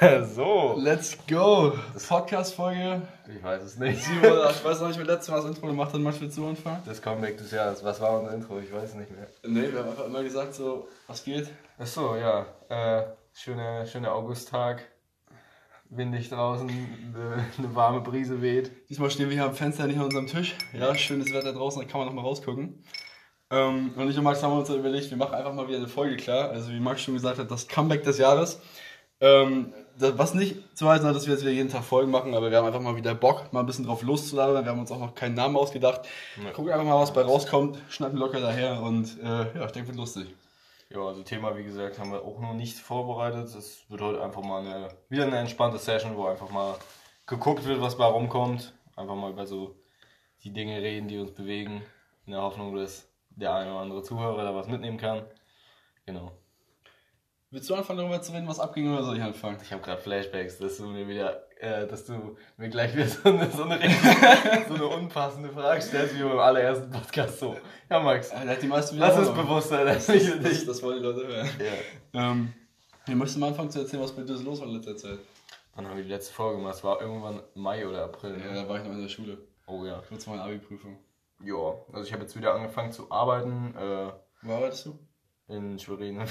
so. Let's go. Podcast-Folge. Ich weiß es nicht. Ich weiß noch nicht, wer letztes Mal das Intro gemacht hat. Manchmal zu Anfang. Das Comeback des Jahres. Was war unser Intro? Ich weiß nicht mehr. Nee, wir haben einfach immer gesagt, so, was geht? Ach so, ja. Äh, schöner schöne Augusttag. Windig draußen, eine, warme Brise weht. Diesmal stehen wir hier am Fenster, nicht an unserem Tisch. Ja, schönes Wetter draußen, da kann man noch mal rausgucken. Ähm, und ich und Max haben uns überlegt, wir machen einfach mal wieder eine Folge klar. Also wie Max schon gesagt hat, das Comeback des Jahres. Ähm, was nicht zu heißen hat, dass wir jetzt wieder jeden Tag Folgen machen, aber wir haben einfach mal wieder Bock, mal ein bisschen drauf loszulabern. Wir haben uns auch noch keinen Namen ausgedacht. Ja. Gucken einfach mal, was bei rauskommt, schnappen locker daher und äh, ja, ich denke, wird lustig. Ja, also Thema, wie gesagt, haben wir auch noch nicht vorbereitet. Es wird heute einfach mal eine, wieder eine entspannte Session, wo einfach mal geguckt wird, was bei rumkommt. Einfach mal über so die Dinge reden, die uns bewegen. In der Hoffnung, dass der eine oder andere Zuhörer da was mitnehmen kann. Genau. Willst du anfangen, darüber zu reden, was abging, oder soll ich anfangen? Ich habe gerade Flashbacks, dass du mir wieder, äh, dass du mir gleich wieder so eine, so eine, so eine unpassende Frage stellst, wie beim allerersten Podcast so. Ja, Max, Äh, da hat die meisten lass uns bewusst sein, Das, das, dich. das wollen die Leute hören. Ja. Ähm, wir möchten mal anfangen zu erzählen, was bei dir los war in letzter Zeit. Wann haben wir die letzte Folge gemacht? Es war irgendwann Mai oder April. Ja, Ne? da war ich noch in der Schule. Oh ja. Kurz mal eine Abi-Prüfung. Ja, also ich habe jetzt wieder angefangen zu arbeiten äh, Wo arbeitest du? In Schwerin. Ja,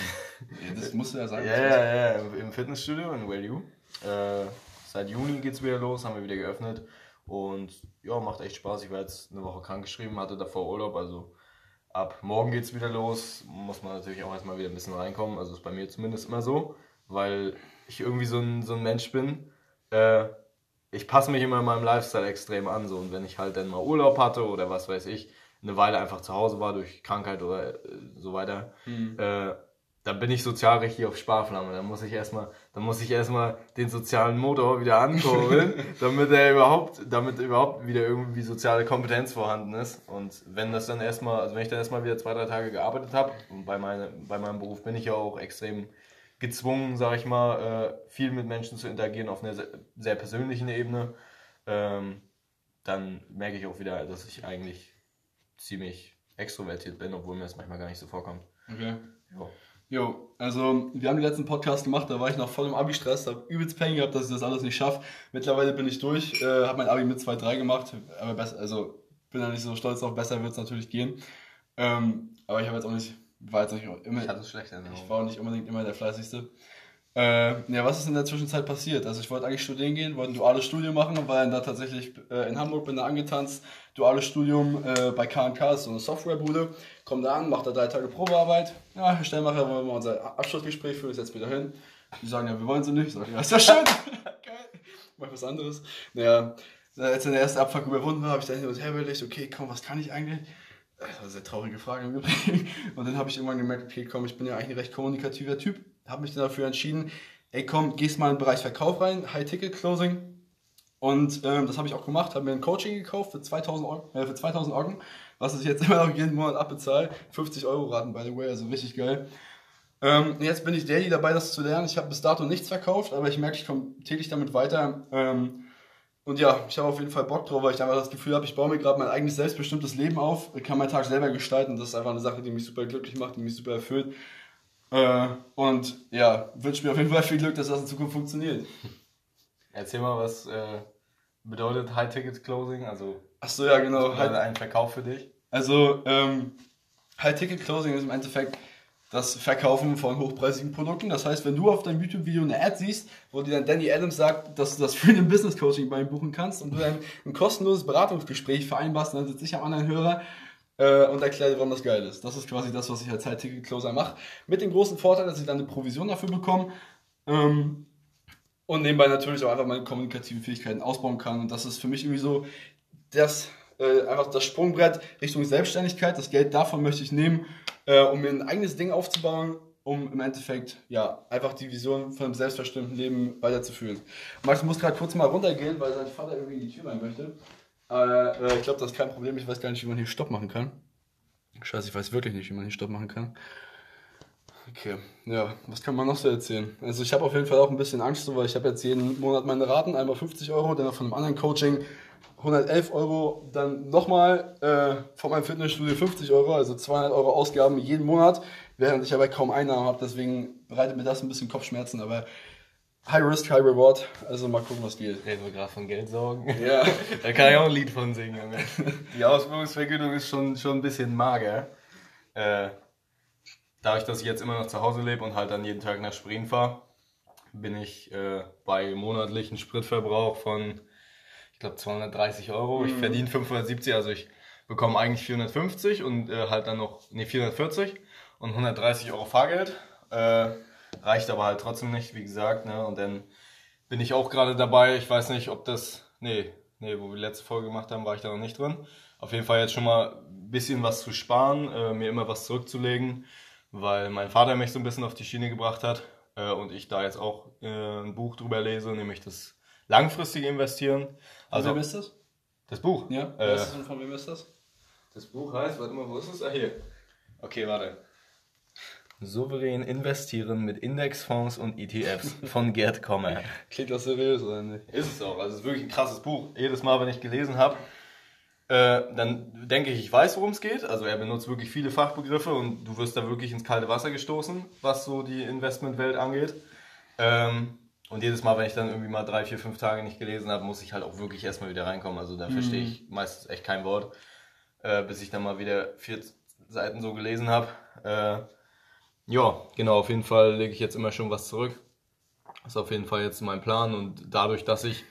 das musst du ja ja, sagen. ja, ja, im, im Fitnessstudio in Value. Äh, seit Juni geht's wieder los, haben wir wieder geöffnet. Und ja, macht echt Spaß. Ich war jetzt eine Woche krankgeschrieben, hatte davor Urlaub, also ab morgen geht's wieder los. Muss man natürlich auch erstmal wieder ein bisschen reinkommen. Also ist bei mir zumindest immer so, weil ich irgendwie so ein, so ein Mensch bin. Äh, ich passe mich immer in meinem Lifestyle extrem an. So. Und wenn ich halt dann mal Urlaub hatte oder was weiß ich, eine Weile einfach zu Hause war durch Krankheit oder äh, so weiter, Hm. äh, dann bin ich sozial richtig auf Sparflamme. Dann muss ich erstmal, dann muss ich erstmal den sozialen Motor wieder ankurbeln, damit er überhaupt, damit überhaupt wieder irgendwie soziale Kompetenz vorhanden ist. Und wenn das dann erstmal, also wenn ich dann erstmal wieder zwei, drei Tage gearbeitet habe, und bei, meine, bei meinem Beruf bin ich ja auch extrem gezwungen, sag ich mal, äh, viel mit Menschen zu interagieren auf einer sehr, sehr persönlichen Ebene, ähm, dann merke ich auch wieder, dass ich eigentlich ziemlich extrovertiert bin, obwohl mir das manchmal gar nicht so vorkommt. Okay. Ja. Jo, also wir haben den letzten Podcast gemacht, da war ich noch voll im Abi-Stress, hab übelst Peng gehabt, dass ich das alles nicht schaffe. Mittlerweile bin ich durch, äh, habe mein Abi mit 2-3 gemacht, aber besser, also bin da nicht so stolz drauf, besser wird es natürlich gehen. Ähm, aber ich habe jetzt auch nicht, war jetzt nicht immer, Ich hatte es schlecht Ich war auch nicht unbedingt immer der Fleißigste. Äh, ja, was ist in der Zwischenzeit passiert? Also ich wollte eigentlich studieren gehen, wollte ein duales Studium machen, war dann da tatsächlich äh, in Hamburg, bin da angetanzt, duales Studium äh, bei K&K, ist so eine Softwarebude, komm da an, mach da drei Tage Probearbeit, ja, Herr Stellmacher, wollen wir unser Abschlussgespräch führen, ich setz wieder hin. Die sagen, ja, wir wollen sie nicht. Ich sag, ja, ist ja schön. Geil. Mach was anderes. Naja, als dann der erste Abfuck überwunden war, habe ich dann hin und her überlegt, okay, komm, was kann ich eigentlich? Das war eine sehr traurige Frage im Übrigen. Und dann habe ich irgendwann gemerkt, okay, komm, ich bin ja eigentlich ein recht kommunikativer Typ. Habe mich dann dafür entschieden, ey komm, gehst mal in den Bereich Verkauf rein, High-Ticket-Closing. Und ähm, das habe ich auch gemacht, habe mir ein Coaching gekauft für 2000 Euro, äh, für 2000 Euro, was ich jetzt immer noch jeden Monat abbezahle. 50 Euro Raten, by the way, also richtig geil. Ähm, jetzt bin ich daily dabei, das zu lernen. Ich habe bis dato nichts verkauft, aber ich merke, ich komme täglich damit weiter. Ähm, und ja, ich habe auf jeden Fall Bock drauf, weil ich einfach das Gefühl habe, ich baue mir gerade mein eigenes selbstbestimmtes Leben auf, kann meinen Tag selber gestalten. Das ist einfach eine Sache, die mich super glücklich macht, die mich super erfüllt. Äh, und ja, wünsche mir auf jeden Fall viel Glück, dass das in Zukunft funktioniert. Erzähl mal, was äh, bedeutet High-Ticket-Closing, also Achso, ja, genau. also ein Verkauf für dich? Also, ähm, High-Ticket-Closing ist im Endeffekt das Verkaufen von hochpreisigen Produkten. Das heißt, wenn du auf deinem YouTube-Video eine Ad siehst, wo dir dann Danny Adams sagt, dass du das für ein Business-Coaching bei ihm buchen kannst und du dann ein kostenloses Beratungsgespräch vereinbarst, dann sitze ich am anderen Hörer äh, und erkläre dir, warum das geil ist. Das ist quasi das, was ich als High-Ticket-Closer mache. Mit dem großen Vorteil, dass ich dann eine Provision dafür bekomme. Ähm, und nebenbei natürlich auch einfach meine kommunikativen Fähigkeiten ausbauen kann. Und das ist für mich irgendwie so das, äh, einfach das Sprungbrett Richtung Selbstständigkeit. Das Geld davon möchte ich nehmen, äh, um mir ein eigenes Ding aufzubauen, um im Endeffekt ja einfach die Vision von einem selbstbestimmten Leben weiterzuführen. Max muss gerade kurz mal runtergehen, weil sein Vater irgendwie in die Tür rein möchte. Äh, äh, ich glaube, das ist kein Problem. Ich weiß gar nicht, wie man hier Stopp machen kann. Scheiße, ich weiß wirklich nicht, wie man hier Stopp machen kann. Okay, ja, was kann man noch so erzählen? Also ich habe auf jeden Fall auch ein bisschen Angst, so, weil ich habe jetzt jeden Monat meine Raten, einmal 50 Euro, dann von einem anderen Coaching 111 Euro, dann nochmal äh, von meinem Fitnessstudio 50 Euro, also 200 Euro Ausgaben jeden Monat, während ich aber kaum Einnahmen habe, deswegen bereitet mir das ein bisschen Kopfschmerzen, aber High Risk, High Reward. Also mal gucken, was geht. Reden wir gerade von Geldsorgen. Ja. da kann ich auch ein Lied von singen, Junge. Die Ausbildungsvergütung ist schon, schon ein bisschen mager. Äh, dadurch, dass ich jetzt immer noch zu Hause lebe und halt dann jeden Tag nach Sprien fahre, bin ich äh, bei monatlichen Spritverbrauch von, ich glaube, 230 Euro. Ich verdiene 570, also ich bekomme eigentlich 450 und äh, halt dann noch, nee, 440 und 130 Euro Fahrgeld. Äh, reicht aber halt trotzdem nicht, wie gesagt. Ne? Und dann bin ich auch gerade dabei. Ich weiß nicht, ob das, nee, nee, wo wir die letzte Folge gemacht haben, war ich da noch nicht drin. Auf jeden Fall jetzt schon mal ein bisschen was zu sparen, äh, mir immer was zurückzulegen, weil mein Vater mich so ein bisschen auf die Schiene gebracht hat äh, und ich da jetzt auch äh, ein Buch drüber lese, nämlich das langfristige Investieren. Also, Also wem ist das? das Buch. Ja. Äh, ist und von wem ist das? das Buch heißt, warte mal, wo ist es? Ah, hier. Okay, warte. Souverän investieren mit Indexfonds und ETFs von Gerd Kommer. Klingt das seriös oder nicht? Ist es auch. Also es ist wirklich ein krasses Buch. Jedes Mal, wenn ich gelesen habe, äh, dann denke ich, ich weiß, worum es geht. Also er benutzt wirklich viele Fachbegriffe und du wirst da wirklich ins kalte Wasser gestoßen, was so die Investmentwelt angeht. Ähm, und jedes Mal, wenn ich dann irgendwie mal drei, vier, fünf Tage nicht gelesen habe, muss ich halt auch wirklich erstmal wieder reinkommen. Also da verstehe ich meistens echt kein Wort, äh, bis ich dann mal wieder vier Seiten so gelesen habe. Äh, ja, genau, auf jeden Fall lege ich jetzt immer schon was zurück. Das ist auf jeden Fall jetzt mein Plan und dadurch, dass ich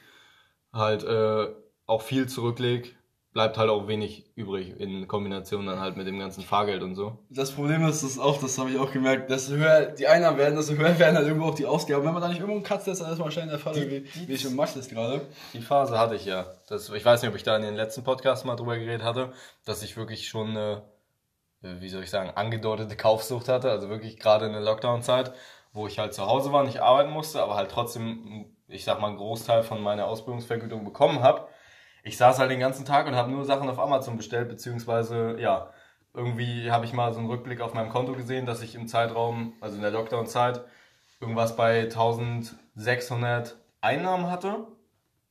halt äh, auch viel zurücklege, bleibt halt auch wenig übrig in Kombination dann halt mit dem ganzen Fahrgeld und so. Das Problem ist das auch, das habe ich auch gemerkt, desto höher die Einnahmen werden, desto höher werden halt irgendwo auch die Ausgaben. Wenn man da nicht irgendwo einen Cut setzt, dann ist wahrscheinlich der Fall, wie, wie ich und Max das gerade. Die Phase hatte ich ja. Das, ich weiß nicht, ob ich da in den letzten Podcast mal drüber geredet hatte, dass ich wirklich schon eine, wie soll ich sagen, angedeutete Kaufsucht hatte. Also wirklich gerade in der Lockdown-Zeit, wo ich halt zu Hause war, nicht arbeiten musste, aber halt trotzdem, ich sag mal, einen Großteil von meiner Ausbildungsvergütung bekommen habe. Ich saß halt den ganzen Tag und habe nur Sachen auf Amazon bestellt, beziehungsweise, ja, irgendwie habe ich mal so einen Rückblick auf meinem Konto gesehen, dass ich im Zeitraum, also in der Lockdown-Zeit, irgendwas bei 1600 Einnahmen hatte,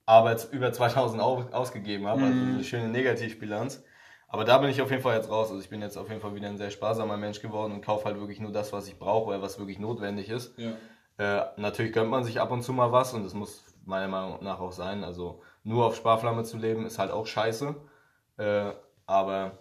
aber jetzt über 2000 au- ausgegeben habe, also eine schöne Negativbilanz. Aber da bin ich auf jeden Fall jetzt raus. Also ich bin jetzt auf jeden Fall wieder ein sehr sparsamer Mensch geworden und kaufe halt wirklich nur das, was ich brauche oder was wirklich notwendig ist. Ja. Äh, natürlich gönnt man sich ab und zu mal was und das muss meiner Meinung nach auch sein. Also nur auf Sparflamme zu leben ist halt auch scheiße. Äh, aber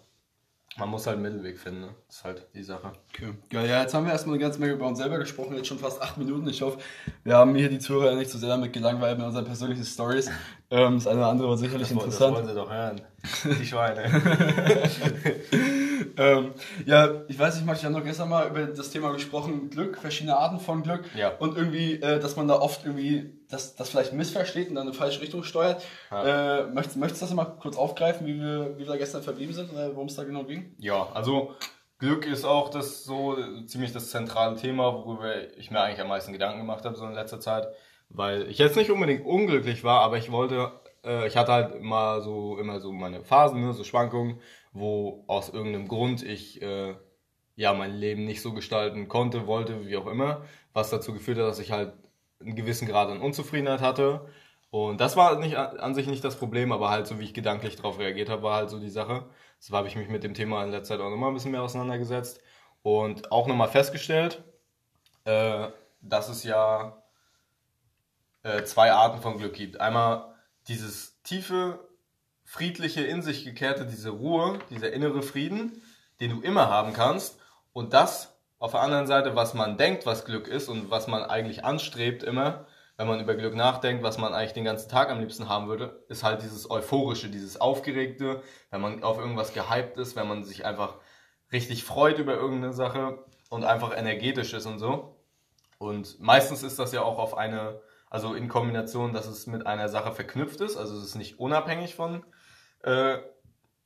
man muss halt einen Mittelweg finden. Ne? Das ist halt die Sache. Okay. Geil, ja, jetzt haben wir erstmal eine ganze Menge über uns selber gesprochen, jetzt schon fast acht Minuten. Ich hoffe, wir haben hier die Zuhörer nicht zu sehr damit gelangweilt mit unseren persönlichen Stories. Ähm, das eine oder andere war sicherlich Das, das interessant. wollen sie doch hören. Die Schweine. Ähm, ja, ich weiß nicht, Max, ich habe noch gestern mal über das Thema gesprochen, Glück, verschiedene Arten von Glück. Ja. Und irgendwie, äh, dass man da oft irgendwie das, das vielleicht missversteht und dann in eine falsche Richtung steuert. Äh, möchtest, möchtest du das mal kurz aufgreifen, wie wir, wie wir da gestern verblieben sind oder worum es da genau ging? Ja, also Glück ist auch das so äh, ziemlich das zentrale Thema, worüber ich mir eigentlich am meisten Gedanken gemacht habe so in letzter Zeit, weil ich jetzt nicht unbedingt unglücklich war, aber ich wollte, äh, ich hatte halt immer so immer so meine Phasen, ne, so Schwankungen, wo aus irgendeinem Grund ich äh, ja mein Leben nicht so gestalten konnte, wollte, wie auch immer, was dazu geführt hat, dass ich halt einen gewissen Grad an Unzufriedenheit hatte. Und das war nicht an sich nicht das Problem, aber halt so wie ich gedanklich darauf reagiert habe, war halt so die Sache. Deshalb habe ich mich mit dem Thema in letzter Zeit auch nochmal ein bisschen mehr auseinandergesetzt und auch nochmal festgestellt, äh, dass es ja äh, zwei Arten von Glück gibt. Einmal dieses tiefe, friedliche, in sich gekehrte, diese Ruhe, dieser innere Frieden, den du immer haben kannst. Und das auf der anderen Seite, was man denkt, was Glück ist und was man eigentlich anstrebt immer, wenn man über Glück nachdenkt, was man eigentlich den ganzen Tag am liebsten haben würde, ist halt dieses Euphorische, dieses Aufgeregte, wenn man auf irgendwas gehypt ist, wenn man sich einfach richtig freut über irgendeine Sache und einfach energetisch ist und so. Und meistens ist das ja auch auf eine, also in Kombination, dass es mit einer Sache verknüpft ist, also es ist nicht unabhängig von äh,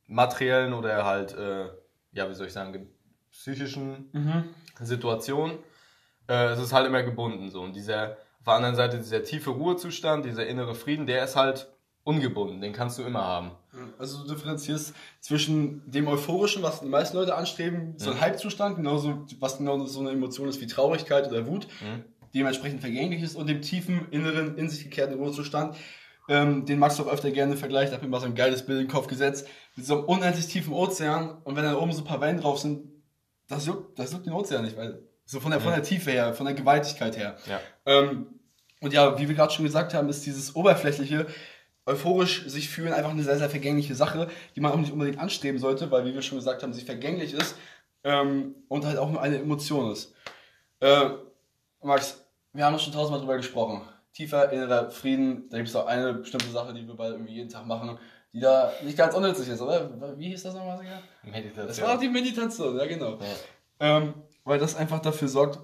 materiellen oder halt, äh, ja, wie soll ich sagen, ge- psychischen Situationen. Äh, es ist halt immer gebunden so. Und dieser, auf der anderen Seite, dieser tiefe Ruhezustand, dieser innere Frieden, der ist halt ungebunden, den kannst du immer haben. Also du differenzierst zwischen dem Euphorischen, was die meisten Leute anstreben, so ein Hypezustand, genauso, was genau so eine Emotion ist wie Traurigkeit oder Wut, dementsprechend vergänglich ist, und dem tiefen, inneren, in sich gekehrten Ruhezustand, ähm, den Max auch öfter gerne vergleicht, hab mir mal so ein geiles Bild in den Kopf gesetzt, mit so einem unendlich tiefen Ozean, und wenn da oben so ein paar Wellen drauf sind, das juckt, das juckt den Ozean nicht, weil, so von der, von der Tiefe her, von der Gewaltigkeit her. Ja. Ähm, Und ja, wie wir gerade schon gesagt haben, ist dieses oberflächliche, euphorisch sich fühlen einfach eine sehr, sehr vergängliche Sache, die man auch nicht unbedingt anstreben sollte, weil, wie wir schon gesagt haben, sie vergänglich ist ähm, und halt auch nur eine Emotion ist. Äh, Max, wir haben schon tausendmal drüber gesprochen. Tiefer innerer Frieden, da gibt es auch eine bestimmte Sache, die wir beide irgendwie jeden Tag machen, die da nicht ganz unnützig ist, oder? Wie hieß das nochmal? Meditation. Das war auch die Meditation, ja genau. Ja. Ähm, weil das einfach dafür sorgt,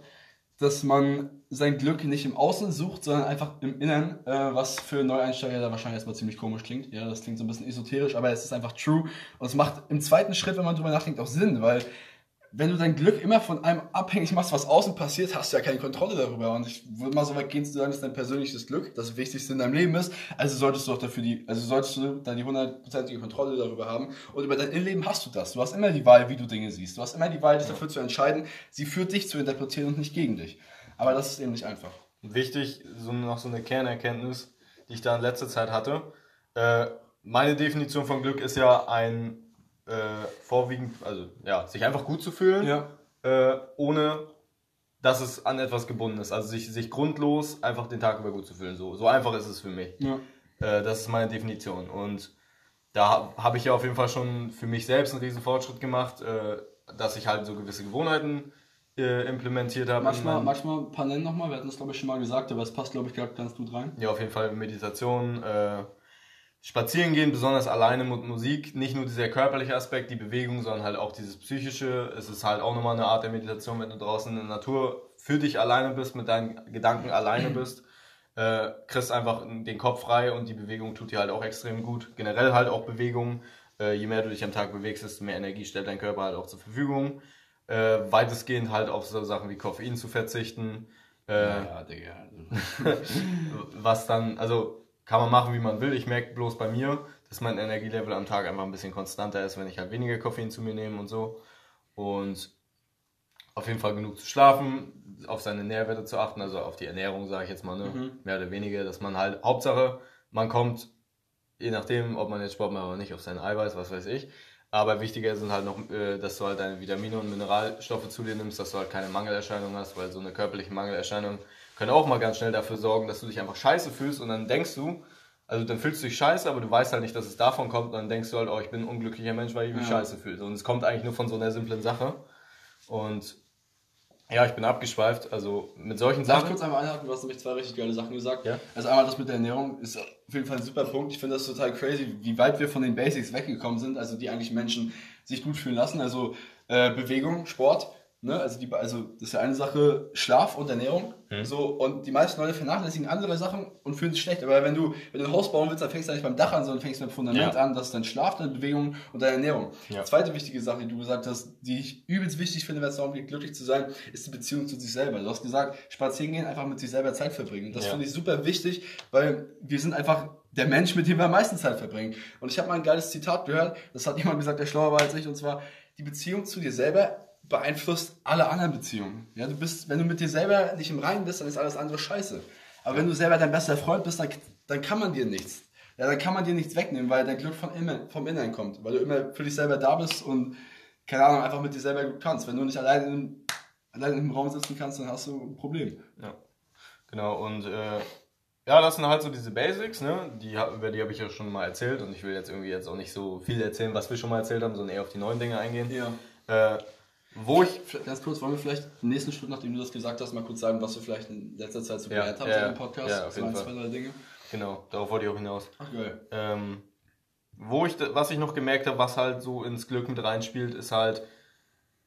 dass man sein Glück nicht im Außen sucht, sondern einfach im Inneren, äh, was für Neueinsteiger da wahrscheinlich erstmal ziemlich komisch klingt. Ja, das klingt so ein bisschen esoterisch, aber es ist einfach true. Und es macht im zweiten Schritt, wenn man drüber nachdenkt, auch Sinn, weil wenn du dein Glück immer von einem abhängig machst, was außen passiert, hast du ja keine Kontrolle darüber. Und ich würde mal so weit gehen zu sagen, dass dein persönliches Glück das Wichtigste in deinem Leben ist. Also solltest du auch dafür die, also solltest du dann die hundertprozentige Kontrolle darüber haben. Und über dein Innenleben hast du das. Du hast immer die Wahl, wie du Dinge siehst. Du hast immer die Wahl, dich dafür zu entscheiden. Sie führt dich zu interpretieren und nicht gegen dich. Aber das ist eben nicht einfach. Wichtig, so noch so eine Kernerkenntnis, die ich da in letzter Zeit hatte. Äh, meine Definition von Glück ist ja ein äh, vorwiegend, also ja, sich einfach gut zu fühlen, ja. äh, ohne dass es an etwas gebunden ist. Also sich, sich grundlos einfach den Tag über gut zu fühlen. So, so einfach ist es für mich. Ja. Äh, das ist meine Definition. Und da habe ich ja auf jeden Fall schon für mich selbst einen riesen Fortschritt gemacht, äh, dass ich halt so gewisse Gewohnheiten äh, implementiert habe. Manchmal, manchmal ein paar nennen nochmal, wir hatten das glaube ich schon mal gesagt, aber es passt glaube ich gerade ganz gut rein. Ja, auf jeden Fall Meditation, äh, Spazieren gehen, besonders alleine mit Musik, nicht nur dieser körperliche Aspekt, die Bewegung, sondern halt auch dieses psychische. Es ist halt auch nochmal eine Art der Meditation, wenn du draußen in der Natur für dich alleine bist, mit deinen Gedanken alleine bist. Äh, kriegst einfach den Kopf frei und die Bewegung tut dir halt auch extrem gut. Generell halt auch Bewegung. Äh, je mehr du dich am Tag bewegst, desto mehr Energie stellt dein Körper halt auch zur Verfügung. Äh, weitestgehend halt auf so Sachen wie Koffein zu verzichten. Äh, ja, Digga. was dann, also kann man machen, wie man will. Ich merke bloß bei mir, dass mein Energielevel am Tag einfach ein bisschen konstanter ist, wenn ich halt weniger Koffein zu mir nehme und so. Und auf jeden Fall genug zu schlafen, auf seine Nährwerte zu achten, also auf die Ernährung, sage ich jetzt mal, ne? Mhm. mehr oder weniger, dass man halt, Hauptsache, man kommt, je nachdem, ob man jetzt Sport macht oder nicht, auf sein Eiweiß, was weiß ich. Aber wichtiger sind halt noch, äh, dass du halt deine Vitamine und Mineralstoffe zu dir nimmst, dass du halt keine Mangelerscheinung hast, weil so eine körperliche Mangelerscheinung können auch mal ganz schnell dafür sorgen, dass du dich einfach scheiße fühlst und dann denkst du, also dann fühlst du dich scheiße, aber du weißt halt nicht, dass es davon kommt und dann denkst du halt, oh, ich bin ein unglücklicher Mensch, weil ich mich ja. scheiße fühle. Und es kommt eigentlich nur von so einer simplen Sache. Und ja, ich bin abgeschweift, also mit solchen Sachen. Darf ich kurz einmal einhaken, du hast nämlich zwei richtig geile Sachen gesagt. Ja? Also einmal das mit der Ernährung ist auf jeden Fall ein super Punkt. Ich finde das total crazy, wie weit wir von den Basics weggekommen sind, also die eigentlich Menschen sich gut fühlen lassen. Also äh, Bewegung, Sport Ne? Also, die, also das ist ja eine Sache, Schlaf und Ernährung. Mhm. So, und die meisten Leute vernachlässigen andere Sachen und fühlen sich schlecht. Aber wenn du, wenn du ein Haus bauen willst, dann fängst du nicht beim Dach an, sondern fängst mit dem Fundament ja. an. Das ist dein Schlaf, deine Bewegung und deine Ernährung. Ja. Zweite wichtige Sache, die du gesagt hast, die ich übelst wichtig finde, wenn es darum geht, glücklich zu sein, ist die Beziehung zu sich selber. Du hast gesagt, spazieren gehen, einfach mit sich selber Zeit verbringen. Das ja. finde ich super wichtig, weil wir sind einfach der Mensch, mit dem wir am meisten Zeit verbringen. Und ich habe mal ein geiles Zitat gehört, das hat jemand gesagt, der schlauer war als ich, und zwar, die Beziehung zu dir selber beeinflusst alle anderen Beziehungen. Ja, du bist, wenn du mit dir selber nicht im Reinen bist, dann ist alles andere scheiße. Aber wenn du selber dein bester Freund bist, dann, dann kann man dir nichts. Ja, dann kann man dir nichts wegnehmen, weil dein Glück von innen, vom Inneren kommt. Weil du immer für dich selber da bist und, keine Ahnung, einfach mit dir selber gut kannst. Wenn du nicht allein, in, allein im Raum sitzen kannst, dann hast du ein Problem. Ja, genau. Und äh, ja, das sind halt so diese Basics, ne? Die, über die habe ich ja schon mal erzählt und ich will jetzt irgendwie jetzt auch nicht so viel erzählen, was wir schon mal erzählt haben, sondern eher auf die neuen Dinge eingehen. Ja. Äh, wo ich. Ganz kurz, wollen wir vielleicht im nächsten Schritt, nachdem du das gesagt hast, mal kurz sagen, was wir vielleicht in letzter Zeit so gelernt ja, haben ja, im Podcast? Ja, auf jeden Fall. zwei, drei Dinge. Genau, darauf wollte ich auch hinaus. Ach geil. Ähm, wo ich, was ich noch gemerkt habe, was halt so ins Glück mit reinspielt, ist halt,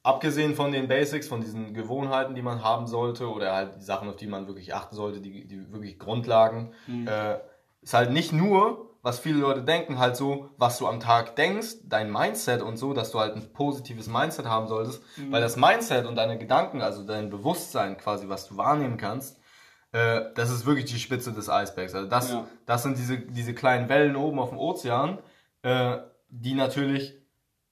abgesehen von den Basics, von diesen Gewohnheiten, die man haben sollte, oder halt die Sachen, auf die man wirklich achten sollte, die, die wirklich Grundlagen, mhm. äh, ist halt nicht nur was viele Leute denken, halt so, was du am Tag denkst, dein Mindset und so, dass du halt ein positives Mindset haben solltest, mhm. weil das Mindset und deine Gedanken, also dein Bewusstsein quasi, was du wahrnehmen kannst, äh, das ist wirklich die Spitze des Eisbergs. Also das, ja. das sind diese, diese kleinen Wellen oben auf dem Ozean, äh, die natürlich,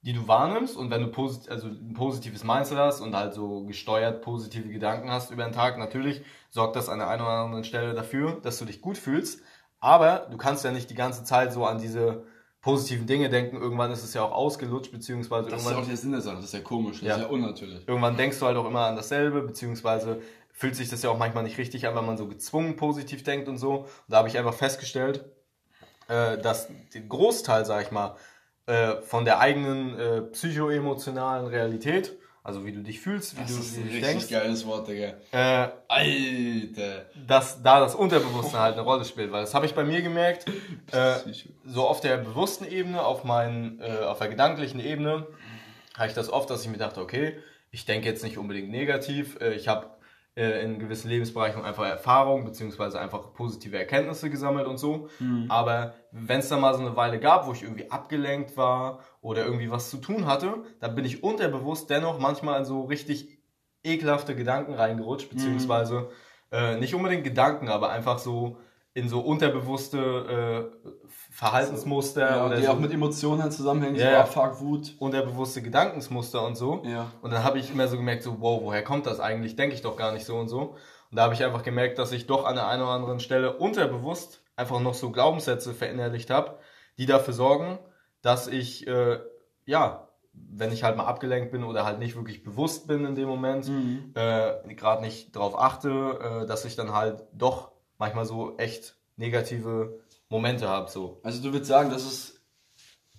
die du wahrnimmst und wenn du posit also ein positives Mindset hast und halt so gesteuert positive Gedanken hast über den Tag, natürlich sorgt das an der einen oder anderen Stelle dafür, dass du dich gut fühlst. Aber du kannst ja nicht die ganze Zeit so an diese positiven Dinge denken. Irgendwann ist es ja auch ausgelutscht, beziehungsweise das irgendwann. ist auch der Sinn der Sache, das ist ja komisch, das ja. ist ja unnatürlich. Irgendwann denkst du halt auch immer an dasselbe, beziehungsweise fühlt sich das ja auch manchmal nicht richtig an, wenn man so gezwungen positiv denkt und so. Und da habe ich einfach festgestellt, äh, dass der Großteil, sag ich mal, äh, von der eigenen äh, psychoemotionalen Realität, also wie du dich fühlst, wie Das du ist ein richtig denkst, geiles Wort, Digga. äh, Alter. dass da das Unterbewusstsein halt eine Rolle spielt. Weil das habe ich bei mir gemerkt, äh, so auf der bewussten Ebene, auf, meinen, äh, auf der gedanklichen Ebene, habe ich das oft, dass ich mir dachte, okay, ich denke jetzt nicht unbedingt negativ, äh, ich habe äh, in gewissen Lebensbereichen einfach Erfahrung beziehungsweise einfach positive Erkenntnisse gesammelt und so. Aber wenn es da mal so eine Weile gab, wo ich irgendwie abgelenkt war oder irgendwie was zu tun hatte, dann bin ich unterbewusst dennoch manchmal in so richtig ekelhafte Gedanken reingerutscht, beziehungsweise äh, nicht unbedingt Gedanken, aber einfach so in so unterbewusste äh, Verhaltensmuster Ja, oder die so auch mit Emotionen zusammenhängen, Ja, so. Abfuck, Wut. unterbewusste Gedankensmuster und so. Ja. Und dann habe ich immer so gemerkt, so, wow, woher kommt das eigentlich? Denke ich doch gar nicht so und so. Und da habe ich einfach gemerkt, dass ich doch an der einen oder anderen Stelle unterbewusst einfach noch so Glaubenssätze verinnerlicht habe, die dafür sorgen, dass ich, äh, ja, wenn ich halt mal abgelenkt bin oder halt nicht wirklich bewusst bin in dem Moment, Mhm. äh, gerade nicht drauf achte, äh, dass ich dann halt doch manchmal so echt negative Momente habe. So. Also du würdest sagen, dass es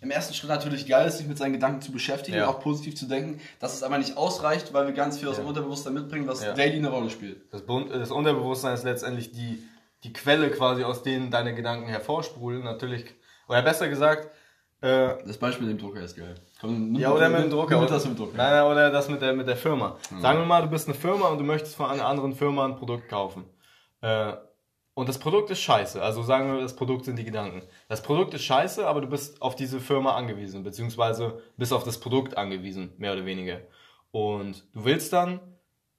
im ersten Schritt natürlich geil ist, sich mit seinen Gedanken zu beschäftigen Ja. und auch positiv zu denken, dass es aber nicht ausreicht, weil wir ganz viel aus dem Ja. Unterbewusstsein mitbringen, was Ja. daily eine Rolle spielt. Das, das Unterbewusstsein ist letztendlich die, die Quelle quasi, aus denen deine Gedanken hervorsprudeln. Natürlich, oder besser gesagt, äh, Das Beispiel mit dem Drucker ist geil. Komm, ja, oder mit nimm- dem Drucker. Oder, das mit dem Drucker. Nein, nein, oder das mit der, mit der Firma. Sagen wir mal, du bist eine Firma und du möchtest von einer anderen Firma ein Produkt kaufen. Äh, und das Produkt ist scheiße. Also sagen wir, das Produkt sind die Gedanken. Das Produkt ist scheiße, aber du bist auf diese Firma angewiesen, beziehungsweise bist auf das Produkt angewiesen, mehr oder weniger. Und du willst dann,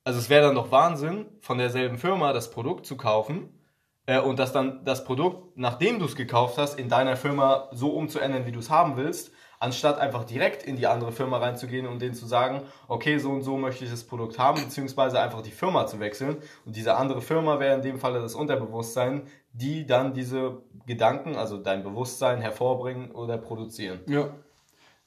also es wäre dann doch Wahnsinn, von derselben Firma das Produkt zu kaufen äh, und das dann das Produkt, nachdem du es gekauft hast, in deiner Firma so umzuändern, wie du es haben willst, anstatt einfach direkt in die andere Firma reinzugehen und denen zu sagen, okay, so und so möchte ich das Produkt haben, beziehungsweise einfach die Firma zu wechseln. Und diese andere Firma wäre in dem Falle das Unterbewusstsein, die dann diese Gedanken, also dein Bewusstsein hervorbringen oder produzieren. Ja.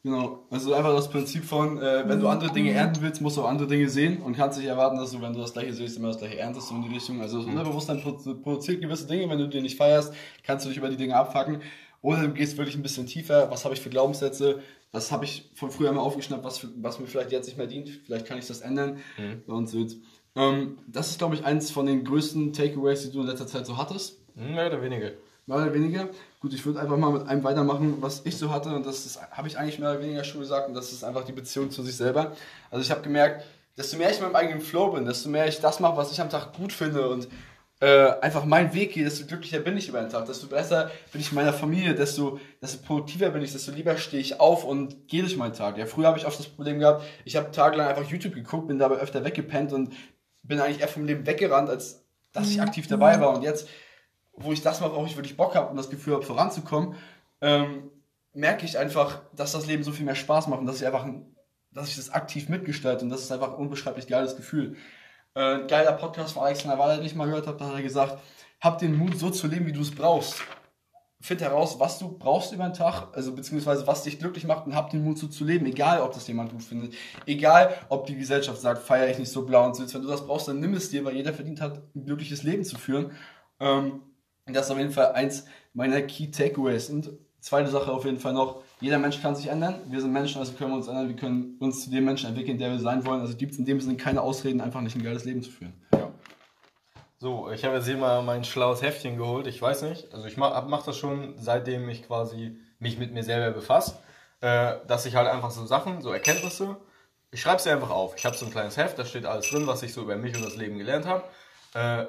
Genau. Also einfach das Prinzip von, äh, wenn du andere Dinge ernten willst, musst du auch andere Dinge sehen und kannst nicht erwarten, dass du, wenn du das gleiche siehst, immer das gleiche erntest, so in die Richtung. Also das Unterbewusstsein produ- produziert gewisse Dinge, wenn du die nicht feierst, kannst du dich über die Dinge abfacken. Oder du gehst wirklich ein bisschen tiefer, was habe ich für Glaubenssätze, was habe ich von früher mal aufgeschnappt, was, für, was mir vielleicht jetzt nicht mehr dient, vielleicht kann ich das ändern. Bei uns wird's. Ähm, das ist, glaube ich, eins von den größten Takeaways, die du in letzter Zeit so hattest. Hm, Mehr oder weniger. Mehr oder weniger. Gut, ich würde einfach mal mit einem weitermachen, was ich so hatte. Und das habe ich eigentlich mehr oder weniger schon gesagt. Und das ist einfach die Beziehung zu sich selber. Also ich habe gemerkt, desto mehr ich in meinem eigenen Flow bin, desto mehr ich das mache, was ich am Tag gut finde und äh, einfach meinen Weg gehe, desto glücklicher bin ich über den Tag, desto besser bin ich in meiner Familie, desto, desto produktiver bin ich, desto lieber stehe ich auf und gehe durch meinen Tag. Ja, früher habe ich oft das Problem gehabt, ich habe tagelang einfach YouTube geguckt, bin dabei öfter weggepennt und bin eigentlich eher vom Leben weggerannt, als dass ich aktiv dabei war. Und jetzt wo ich das mache, worauf ich wirklich Bock habe und das Gefühl habe, voranzukommen, ähm, merke ich einfach, dass das Leben so viel mehr Spaß macht und dass ich einfach, ein, dass ich das aktiv mitgestalte und das ist einfach ein unbeschreiblich geiles Gefühl. Äh, geiler Podcast von Alexander Waller, den ich mal gehört habe, da hat er gesagt, hab den Mut, so zu leben, wie du es brauchst. Find heraus, was du brauchst über den Tag, also beziehungsweise was dich glücklich macht und hab den Mut, so zu leben, egal ob das jemand gut findet, egal ob die Gesellschaft sagt, feiere ich nicht so blau und süß. Wenn du das brauchst, dann nimm es dir, weil jeder verdient hat, ein glückliches Leben zu führen. Ähm, das ist auf jeden Fall eins meiner Key Takeaways. Und zweite Sache auf jeden Fall noch, jeder Mensch kann sich ändern. Wir sind Menschen, also können wir uns ändern. Wir können uns zu dem Menschen entwickeln, der wir sein wollen. Also gibt es in dem Sinne keine Ausreden, einfach nicht ein geiles Leben zu führen. So, ich habe jetzt hier mal mein schlaues Heftchen geholt. Ich weiß nicht, also ich mache mach das schon, seitdem ich quasi mich mit mir selber befasse, äh, dass ich halt einfach so Sachen, so Erkenntnisse, ich schreibe sie einfach auf. Ich habe so ein kleines Heft, da steht alles drin, was ich so über mich und das Leben gelernt habe. Äh,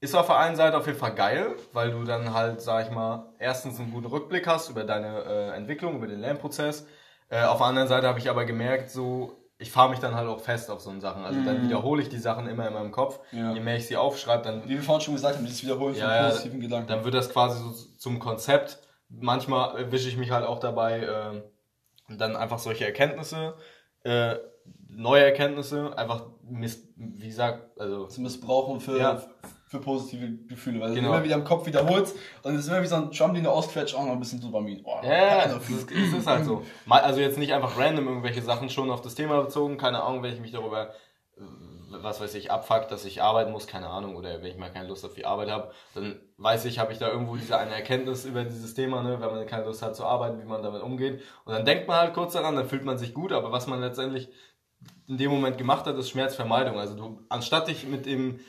ist auf der einen Seite auf jeden Fall geil, weil du dann halt, sag ich mal, erstens einen guten Rückblick hast über deine äh, Entwicklung, über den Lernprozess. Äh, auf der anderen Seite habe ich aber gemerkt, so, ich fahre mich dann halt auch fest auf so Sachen. Also dann wiederhole ich die Sachen immer in meinem Kopf. Ja. Je mehr ich sie aufschreibe, dann Wie wir vorhin schon gesagt haben, dieses Wiederholen von ja, positiven Gedanken. dann wird das quasi so zum Konzept. Manchmal erwische ich mich halt auch dabei, äh, dann einfach solche Erkenntnisse, äh, neue Erkenntnisse, einfach, miss, wie gesagt, also, zu missbrauchen für, Ja. Für positive Gefühle, weil Genau. du immer wieder im Kopf wiederholst und es ist immer wie so ein Drum, den du ausquetscht, auch noch ein bisschen Dopamin. Oh, ja, geil, das ist, es ist halt so. Mal- Also jetzt nicht einfach random irgendwelche Sachen schon auf das Thema bezogen, keine Ahnung, wenn ich mich darüber was weiß ich, abfuckt, dass ich arbeiten muss, keine Ahnung, oder wenn ich mal keine Lust auf die Arbeit habe, dann weiß ich, habe ich da irgendwo diese eine Erkenntnis über dieses Thema, ne, wenn man keine Lust hat zu arbeiten, wie man damit umgeht. Und dann denkt man halt kurz daran, dann fühlt man sich gut, aber was man letztendlich in dem Moment gemacht hat, ist Schmerzvermeidung. Also du, anstatt dich mit dem,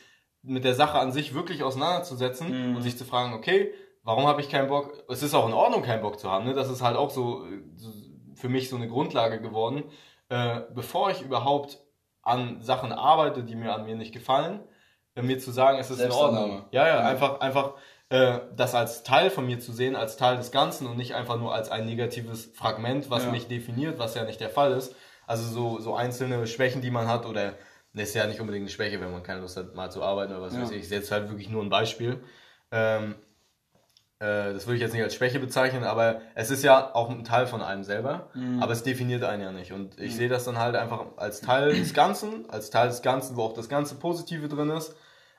mit der Sache an sich wirklich auseinanderzusetzen Mhm. und sich zu fragen, okay, warum habe ich keinen Bock? Es ist auch in Ordnung, keinen Bock zu haben, ne? Das ist halt auch so, so für mich so eine Grundlage geworden. Äh, bevor ich überhaupt an Sachen arbeite, die mir an mir nicht gefallen, äh, mir zu sagen, es ist in Ordnung. Ja, ja, Ja. einfach, einfach äh, das als Teil von mir zu sehen, als Teil des Ganzen und nicht einfach nur als ein negatives Fragment, was Ja. mich definiert, was ja nicht der Fall ist. Also so, so einzelne Schwächen, die man hat oder ist ja nicht unbedingt eine Schwäche, wenn man keine Lust hat, mal zu arbeiten oder was Ja. weiß ich. Ich setze halt wirklich nur ein Beispiel. Ähm, äh, das würde ich jetzt nicht als Schwäche bezeichnen, aber es ist ja auch ein Teil von einem selber, Mhm. aber es definiert einen ja nicht. Und ich sehe das dann halt einfach als Teil des Ganzen, als Teil des Ganzen, wo auch das ganze Positive drin ist.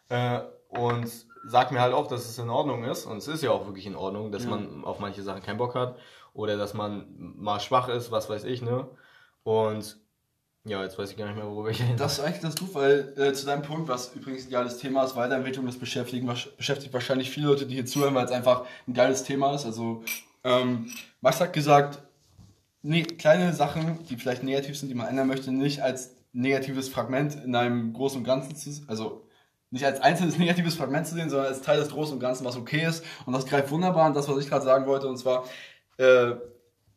Äh, und sag mir halt auch, dass es in Ordnung ist. Und es ist ja auch wirklich in Ordnung, dass Ja. man auf manche Sachen keinen Bock hat oder dass man mal schwach ist, was weiß ich, ne? Und ja, jetzt weiß ich gar nicht mehr, worüber ich hin. Das ist eigentlich ganz gut, weil äh, zu deinem Punkt, was übrigens ein geiles Thema ist, Weiterentwicklung, das beschäftigt, beschäftigt wahrscheinlich viele Leute, die hier zuhören, weil es einfach ein geiles Thema ist. Also ähm, Max hat gesagt, nee, kleine Sachen, die vielleicht negativ sind, die man ändern möchte, nicht als negatives Fragment in einem Großen und Ganzen zu, also nicht als einzelnes negatives Fragment zu sehen, sondern als Teil des Großen und Ganzen, was okay ist. Und das greift wunderbar an das, was ich gerade sagen wollte, und zwar äh,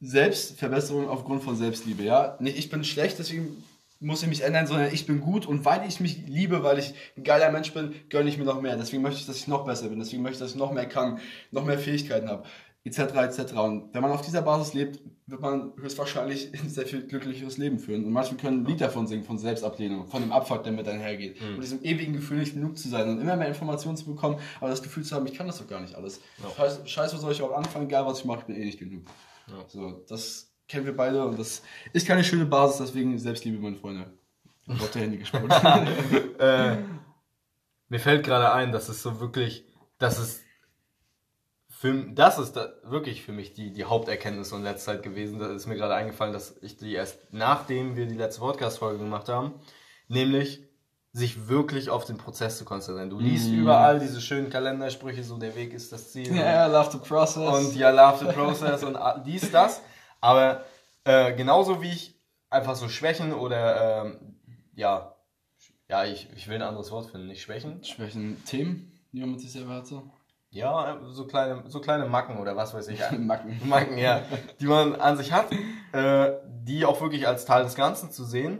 Selbstverbesserung aufgrund von Selbstliebe. Ja, nicht ich bin schlecht, deswegen muss ich mich ändern, sondern ich bin gut und weil ich mich liebe, weil ich ein geiler Mensch bin, gönne ich mir noch mehr. Deswegen möchte ich, dass ich noch besser bin. Deswegen möchte ich, dass ich noch mehr kann, noch mehr Fähigkeiten habe, etc. etc. Und wenn man auf dieser Basis lebt, wird man höchstwahrscheinlich ein sehr viel glücklicheres Leben führen. Und manche können ein Lied davon singen, von Selbstablehnung, von dem Abfuck, der mit einhergeht. Mhm. Und diesem ewigen Gefühl, nicht genug zu sein und immer mehr Informationen zu bekommen, aber das Gefühl zu haben, ich kann das doch gar nicht alles. Scheiße, Scheiße, wo soll ich auch anfangen, egal was ich mache, ich bin eh nicht genug. Ja. So, das kennen wir beide und das ist keine schöne Basis, deswegen Selbstliebe, meine Freunde. Wort der Handy gesprochen. äh, mir fällt gerade ein, dass es so wirklich, dass es für, das ist da wirklich für mich die, die Haupterkenntnis in letzter Zeit gewesen. Da ist mir gerade eingefallen, dass ich die erst nachdem wir die letzte Podcast-Folge gemacht haben, nämlich sich wirklich auf den Prozess zu konzentrieren. Du liest Mhm. überall diese schönen Kalendersprüche, so der Weg ist das Ziel. ja, love the process. und ja, love the process und a- dies, das. Aber äh, genauso wie ich einfach so Schwächen oder ähm, ja, ja, ich, ich will ein anderes Wort finden, nicht Schwächen. Schwächen Themen, die man mit sich selber hat. So. Ja, so kleine, so kleine Macken oder was weiß ich. Macken. Macken, ja, die man an sich hat, äh, die auch wirklich als Teil des Ganzen zu sehen,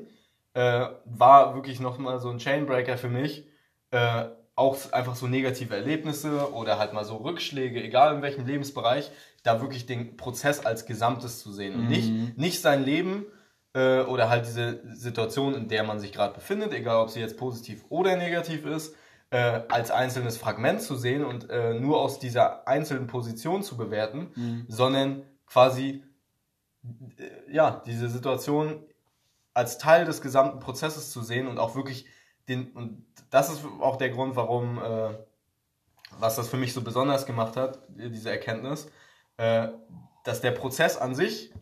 äh, war wirklich nochmal so ein Chainbreaker für mich. Äh, auch einfach so negative Erlebnisse oder halt mal so Rückschläge, egal in welchem Lebensbereich, da wirklich den Prozess als Gesamtes zu sehen und Mhm. nicht, nicht sein Leben äh, oder halt diese Situation, in der man sich gerade befindet, egal ob sie jetzt positiv oder negativ ist, äh, als einzelnes Fragment zu sehen und äh, nur aus dieser einzelnen Position zu bewerten, Mhm. sondern quasi äh, ja diese Situation als Teil des gesamten Prozesses zu sehen und auch wirklich den und das ist auch der Grund, warum äh, was das für mich so besonders gemacht hat, diese Erkenntnis, äh, dass der Prozess an sich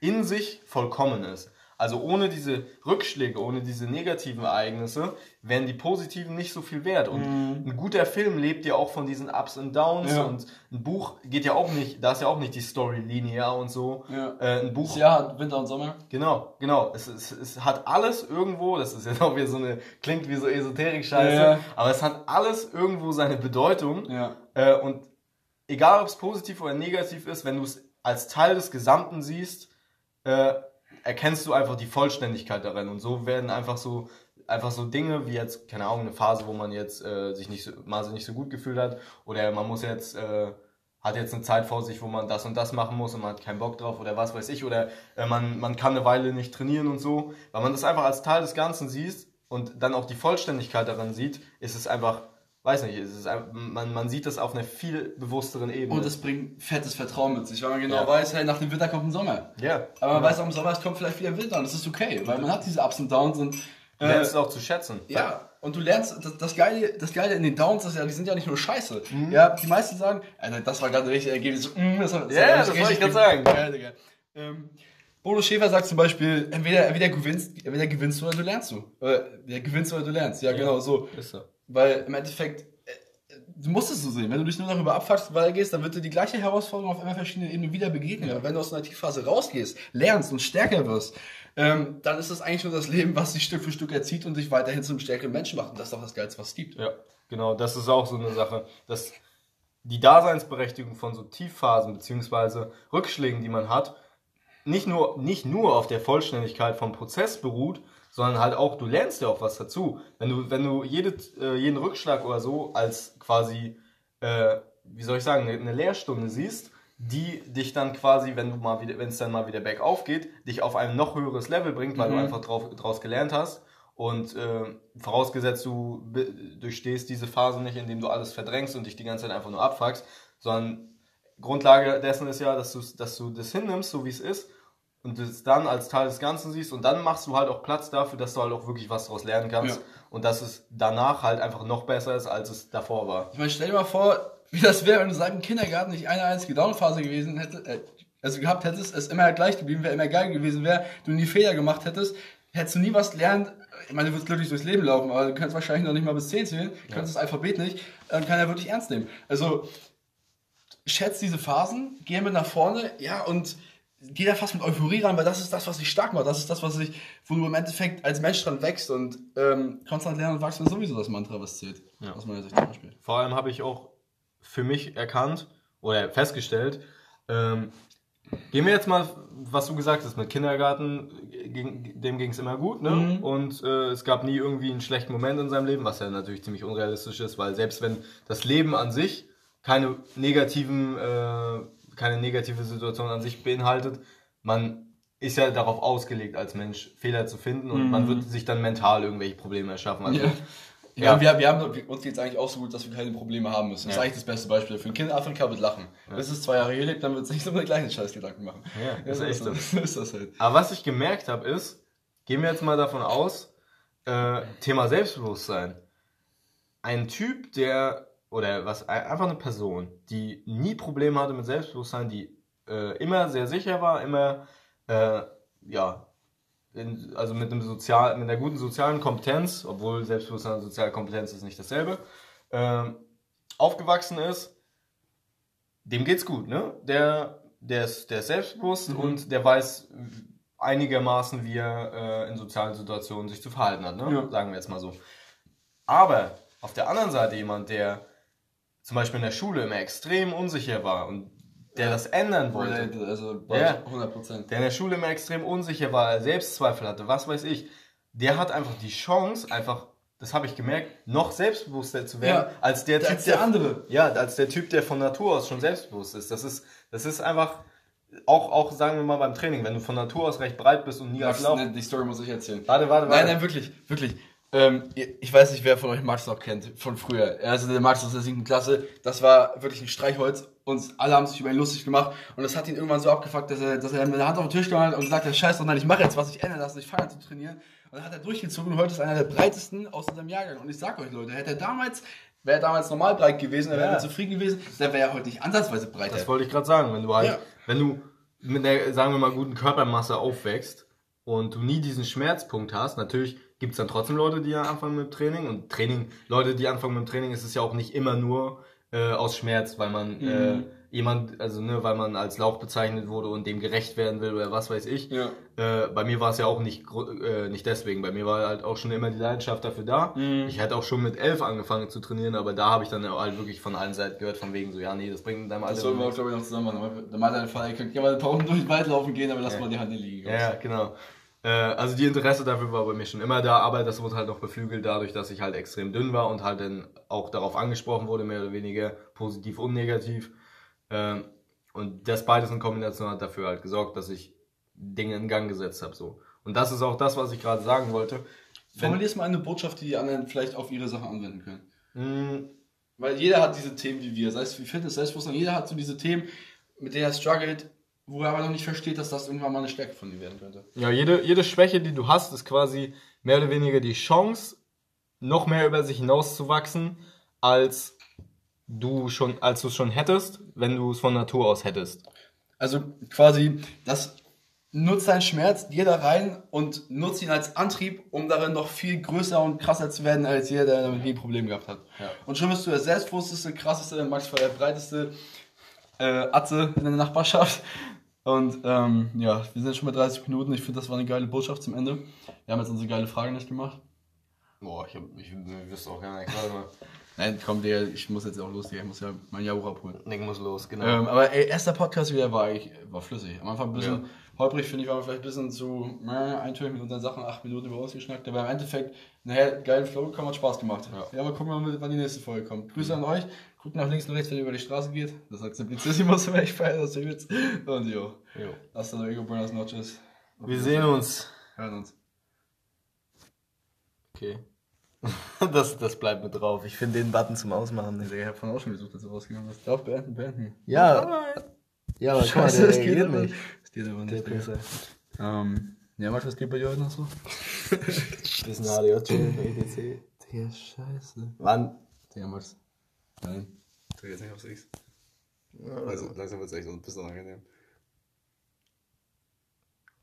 in sich vollkommen ist. Also ohne diese Rückschläge, ohne diese negativen Ereignisse, wären die positiven nicht so viel wert. Und ein guter Film lebt ja auch von diesen Ups und Downs. Ja. Und ein Buch geht ja auch nicht, da ist ja auch nicht die Story linear und so. Ja. Äh, ein Buch Das Jahr, Winter und Sommer. Genau, genau. Es, es, es hat alles irgendwo, das ist jetzt auch wieder so eine, klingt wie so Esoterik-Scheiße, Ja. aber es hat alles irgendwo seine Bedeutung. Ja. Äh, und egal, ob es positiv oder negativ ist, wenn du es als Teil des Gesamten siehst, äh, erkennst du einfach die Vollständigkeit darin. Und so werden einfach so, einfach so Dinge wie jetzt, keine Ahnung, eine Phase, wo man jetzt äh, sich nicht so, mal so nicht so gut gefühlt hat, oder man muss jetzt, äh, hat jetzt eine Zeit vor sich, wo man das und das machen muss und man hat keinen Bock drauf oder was weiß ich, oder äh, man, man kann eine Weile nicht trainieren und so. Weil man das einfach als Teil des Ganzen sieht und dann auch die Vollständigkeit daran sieht, ist es einfach, weiß nicht, einfach, man, man sieht das auf einer viel bewussteren Ebene. Und es bringt fettes Vertrauen mit sich, weil man genau Ja. weiß, hey, nach dem Winter kommt ein Sommer. ja, Aber man weiß auch im Sommer, es kommt vielleicht wieder ein Winter und das ist okay, weil man hat diese Ups und Downs und du lernst es auch zu schätzen. Ja, und du lernst, das, das, Geile, das Geile in den Downs ist ja, die sind ja nicht nur scheiße. Ja, die meisten sagen, Alter, das war gerade richtig Ergebnis. Mm, das war, das Ja, das wollte ich grad sagen. Geil, Digga. Ähm, Bodo Schäfer sagt zum Beispiel, entweder, entweder, gewinnst, entweder gewinnst du oder du lernst du. Oder, ja, gewinnst oder du lernst. Ja, genau so. Ist so. Weil im Endeffekt, äh, du musst es so sehen. Wenn du dich nur darüber abfuckst, weitergehst, dann wird dir die gleiche Herausforderung auf immer verschiedenen Ebenen wieder begegnen. Aber wenn du aus einer Tiefphase rausgehst, lernst und stärker wirst, ähm, dann ist das eigentlich nur das Leben, was dich Stück für Stück erzieht und dich weiterhin zum stärkeren Menschen macht. Und das ist doch das Geilste, was es gibt. Ja, genau, das ist auch so eine Sache. Dass die Daseinsberechtigung von so Tiefphasen beziehungsweise Rückschlägen, die man hat, nicht nur, nicht nur auf der Vollständigkeit vom Prozess beruht, sondern halt auch, du lernst ja auch was dazu. Wenn du, wenn du jede, äh, jeden Rückschlag oder so als quasi, äh, wie soll ich sagen, eine, Lehrstunde siehst, die dich dann quasi, wenn du mal wieder, wenn es dann mal wieder bergauf geht, dich auf ein noch höheres Level bringt, weil Mhm. du einfach drauf, draus gelernt hast. Und äh, vorausgesetzt, du durchstehst diese Phase nicht, indem du alles verdrängst und dich die ganze Zeit einfach nur abfuckst, sondern Grundlage dessen ist ja, dass du, dass du das hinnimmst, so wie es ist, und das dann als Teil des Ganzen siehst und dann machst du halt auch Platz dafür, dass du halt auch wirklich was daraus lernen kannst Ja. und dass es danach halt einfach noch besser ist, als es davor war. Ich meine, stell dir mal vor, wie das wäre, wenn du seit dem Kindergarten nicht eine einzige Downphase gewesen hätte, äh, also gehabt hättest, es immer gleich geblieben wäre, immer geil gewesen wäre, du nie Fehler gemacht hättest, hättest du nie was gelernt. Ich meine, du würdest glücklich durchs Leben laufen, aber du kannst wahrscheinlich noch nicht mal bis 10 zählen, kannst das Alphabet nicht, und keiner wird dich ernst nehmen. Also, schätzt diese Phasen, geh mit nach vorne, ja, und geh da fast mit Euphorie ran, weil das ist das, was dich stark macht. Das ist das, was dich, wo du im Endeffekt als Mensch dran wächst und ähm, konstant lernen und wachsen ist sowieso das Mantra, was zählt. Ja. Aus meiner Sicht zum Beispiel. Vor allem habe ich auch für mich erkannt oder festgestellt, ähm, gehen wir jetzt mal, was du gesagt hast, mit Kindergarten, dem ging es immer gut, ne? Mhm. Und äh, es gab nie irgendwie einen schlechten Moment in seinem Leben, was ja natürlich ziemlich unrealistisch ist, weil selbst wenn das Leben an sich keine negativen, äh, keine negative Situation an sich beinhaltet, man ist ja darauf ausgelegt, als Mensch Fehler zu finden und man wird sich dann mental irgendwelche Probleme erschaffen. Also, Mhm. Ja. Ja, wir, wir haben, uns geht es eigentlich auch so gut, dass wir keine Probleme haben müssen. Das ist Ja. eigentlich das beste Beispiel dafür. Ein Kind in Afrika wird lachen. Bis es zwei Jahre hier lebt, dann wird es nicht so den gleichen Scheiß Gedanken machen. Ja, ist so echt so. das. So ist das halt. Aber was ich gemerkt habe, ist, gehen wir jetzt mal davon aus, äh, Thema Selbstbewusstsein. Ein Typ, der, oder was, ein- einfach eine Person, die nie Probleme hatte mit Selbstbewusstsein, die äh, immer sehr sicher war, immer, äh, ja, in, also mit einem sozial, mit einer guten sozialen Kompetenz, obwohl Selbstbewusstsein und soziale Kompetenz ist nicht dasselbe, ähm, aufgewachsen ist, dem geht's gut, ne? Der, der ist, der ist selbstbewusst Mhm. und der weiß einigermaßen, wie er äh, in sozialen Situationen sich zu verhalten hat, ne? Ja. Sagen wir jetzt mal so. Aber auf der anderen Seite jemand, der zum Beispiel in der Schule immer extrem unsicher war und der das ändern wollte, Also Ja. 100 Prozent. der in der Schule immer extrem unsicher war, Selbstzweifel hatte, was weiß ich, der hat einfach die Chance, einfach, das habe ich gemerkt, noch selbstbewusster zu werden, Ja, als der Typ, als der andere. Ja, als der Typ, der von Natur aus schon selbstbewusst ist. Das ist, das ist einfach, auch, auch sagen wir mal beim Training, wenn du von Natur aus recht breit bist und nie als Max, Lauf. ne, die Story muss ich erzählen. Warte, warte, warte. Nein, nein, wirklich, wirklich. Ähm, ich weiß nicht, wer von euch Max noch kennt, von früher. Also der Max aus der siebten Klasse, das war wirklich ein Streichholz und alle haben sich über ihn lustig gemacht und das hat ihn irgendwann so abgefuckt, dass er, dass er mit der Hand auf den Tisch gehauen hat und gesagt hat, scheiß doch, nein, ich mache jetzt was, ich ändere das, ich fange an zu trainieren. Und dann hat er durchgezogen und heute ist einer der breitesten aus unserem Jahrgang. Und ich sag euch, Leute, hätte er damals, wäre er damals normal breit gewesen, dann wäre Ja. er zufrieden gewesen, dann wäre er heute nicht ansatzweise breiter. Das wollte ich gerade sagen, wenn du halt, Ja. wenn du mit einer, sagen wir mal, guten Körpermasse aufwächst und du nie diesen Schmerzpunkt hast, natürlich gibt es dann trotzdem Leute, die ja anfangen mit Training und Training, Leute, die anfangen mit dem Training, ist es ja auch nicht immer nur äh, aus Schmerz, weil man äh, jemand, also ne, weil man als Lauch bezeichnet wurde und dem gerecht werden will oder was weiß ich. Ja. Äh, bei mir war es ja auch nicht, äh, nicht deswegen. Bei mir war halt auch schon immer die Leidenschaft dafür da. Ich hätte auch schon mit elf angefangen zu trainieren, aber da habe ich dann halt wirklich von allen Seiten gehört, von wegen so, ja, nee, das bringt in deinem Das Alter sollen wir auch, glaube ich, noch zusammen machen. Der meinte einfach, ihr könnt gerne mal ein paar Runden durch den Wald laufen gehen, aber lass mal die Hand liegen. Ja, ja, genau. Äh, also die Interesse dafür war bei mir schon immer da, aber das wurde halt noch beflügelt dadurch, dass ich halt extrem dünn war und halt dann auch darauf angesprochen wurde, mehr oder weniger positiv und negativ. Ähm, und das beides in Kombination hat dafür halt gesorgt, dass ich Dinge in Gang gesetzt habe. So. Und das ist auch das, was ich gerade sagen wollte. Formulierst mal eine Botschaft, die die anderen vielleicht auf ihre Sachen anwenden können. mh, Weil jeder hat diese Themen wie wir, sei es wie Fitness, Selbstbewusstsein, jeder hat so diese Themen, mit denen er struggelt, wo er aber noch nicht versteht, dass das irgendwann mal eine Stärke von ihm werden könnte. Ja, jede, jede Schwäche, die du hast, ist quasi mehr oder weniger die Chance, noch mehr über sich hinauszuwachsen, als du schon, als du es schon hättest, wenn du es von Natur aus hättest. Also quasi, das nutzt deinen Schmerz, geh da rein und nutzt ihn als Antrieb, um darin noch viel größer und krasser zu werden, als jeder, der damit nie ein Problem gehabt hat. Ja. Und schon bist du der selbstbewussteste, krasseste, manchmal der breiteste äh, Atze in der Nachbarschaft. Und ähm, ja, wir sind schon bei 30 Minuten. Ich finde, das war eine geile Botschaft zum Ende. Wir haben jetzt unsere geile Frage nicht gemacht. Boah, ich, hab, ich, ich wüsste auch mal. Nein, komm, Digga, ich muss jetzt auch los, Digga. Ich muss ja mein Jahr abholen. Nick muss los, genau. Ähm, aber ey, erster Podcast wieder war eigentlich war flüssig. Am Anfang ein bisschen Ja. holprig, finde ich, waren wir vielleicht ein bisschen zu äh, eintönig mit unseren Sachen, acht Minuten über uns geschnackt. Aber im Endeffekt, naja, geilen Flow gekommen, hat Spaß gemacht. Ja. Ja, mal gucken, wann wann die nächste Folge kommt. Grüße an euch. Guckt nach links und rechts, wenn ihr über die Straße geht. Das sagt Simplicissimus, wenn ich feiere, das übelst. Und jo. Jo. Hasta luego, buenas noches. Wir sehen uns. Hören uns. Okay. Das, das bleibt mit drauf. Ich finde den Button zum Ausmachen nicht. Ich habe von auch schon gesucht, dass du rausgegangen bist. Darf beenden, beenden. Ja. Ja, aber mal, Scheiße, der das geht aber nicht. Das geht aber nicht. Ähm, ja, Max, was geht bei dir heute noch so? Bisschen ADJ, EDC. Der Scheiße. Wann? Der Max. Nein. Du jetzt nicht aufs X. Also, langsam wird es echt ein bisschen angenehm.